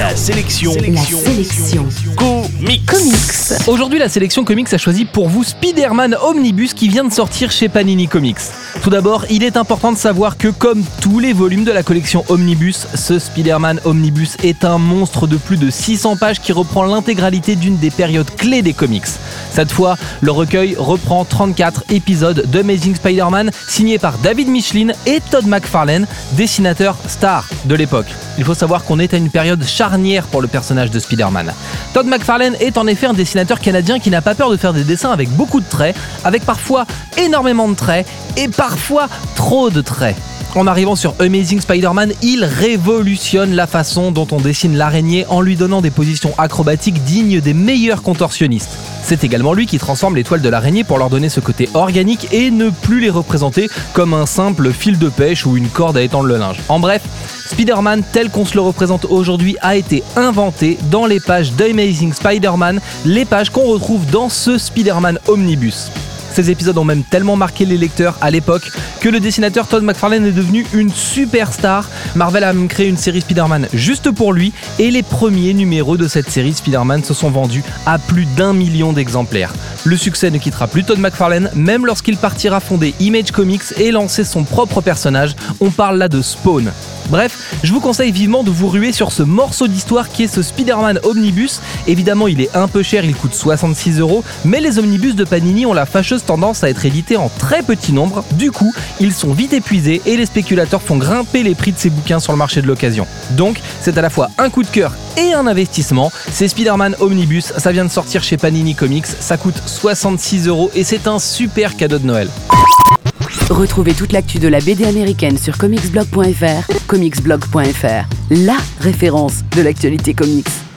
La sélection. La sélection. Comics. Comics. Aujourd'hui, la sélection comics a choisi pour vous Spider-Man Omnibus qui vient de sortir chez Panini Comics. Tout d'abord, il est important de savoir que comme tous les volumes de la collection Omnibus, ce Spider-Man Omnibus est un monstre de plus de 600 pages qui reprend l'intégralité d'une des périodes clés des comics. Cette fois, le recueil reprend 34 épisodes d'Amazing Spider-Man signés par David Michelin et Todd McFarlane, dessinateurs stars de l'époque. Il faut savoir qu'on est à une période charnière pour le personnage de Spider-Man. Todd McFarlane est en effet un dessinateur canadien qui n'a pas peur de faire des dessins avec beaucoup de traits, avec parfois énormément de traits et parfois trop de traits. En arrivant sur Amazing Spider-Man, il révolutionne la façon dont on dessine l'araignée en lui donnant des positions acrobatiques dignes des meilleurs contorsionnistes. C'est également lui qui transforme les toiles de l'araignée pour leur donner ce côté organique et ne plus les représenter comme un simple fil de pêche ou une corde à étendre le linge. En bref, Spider-Man tel qu'on se le représente aujourd'hui a été inventé dans les pages d'Amazing Spider-Man, les pages qu'on retrouve dans ce Spider-Man Omnibus. Ces épisodes ont même tellement marqué les lecteurs à l'époque que le dessinateur Todd McFarlane est devenu une superstar. Marvel a même créé une série Spider-Man juste pour lui et les premiers numéros de cette série Spider-Man se sont vendus à plus d'un million d'exemplaires. Le succès ne quittera plus Todd McFarlane même lorsqu'il partira fonder Image Comics et lancer son propre personnage. On parle là de Spawn. Bref, je vous conseille vivement de vous ruer sur ce morceau d'histoire qui est ce Spider-Man Omnibus. Évidemment, il est un peu cher, il coûte 66 euros, mais les omnibus de Panini ont la fâcheuse tendance à être édités en très petit nombre. Du coup, ils sont vite épuisés et les spéculateurs font grimper les prix de ces bouquins sur le marché de l'occasion. Donc, c'est à la fois un coup de cœur et un investissement. C'est Spider-Man Omnibus, ça vient de sortir chez Panini Comics, ça coûte 66 euros et c'est un super cadeau de Noël. Retrouvez toute l'actu de la BD américaine sur comicsblog.fr, comicsblog.fr, la référence de l'actualité comics.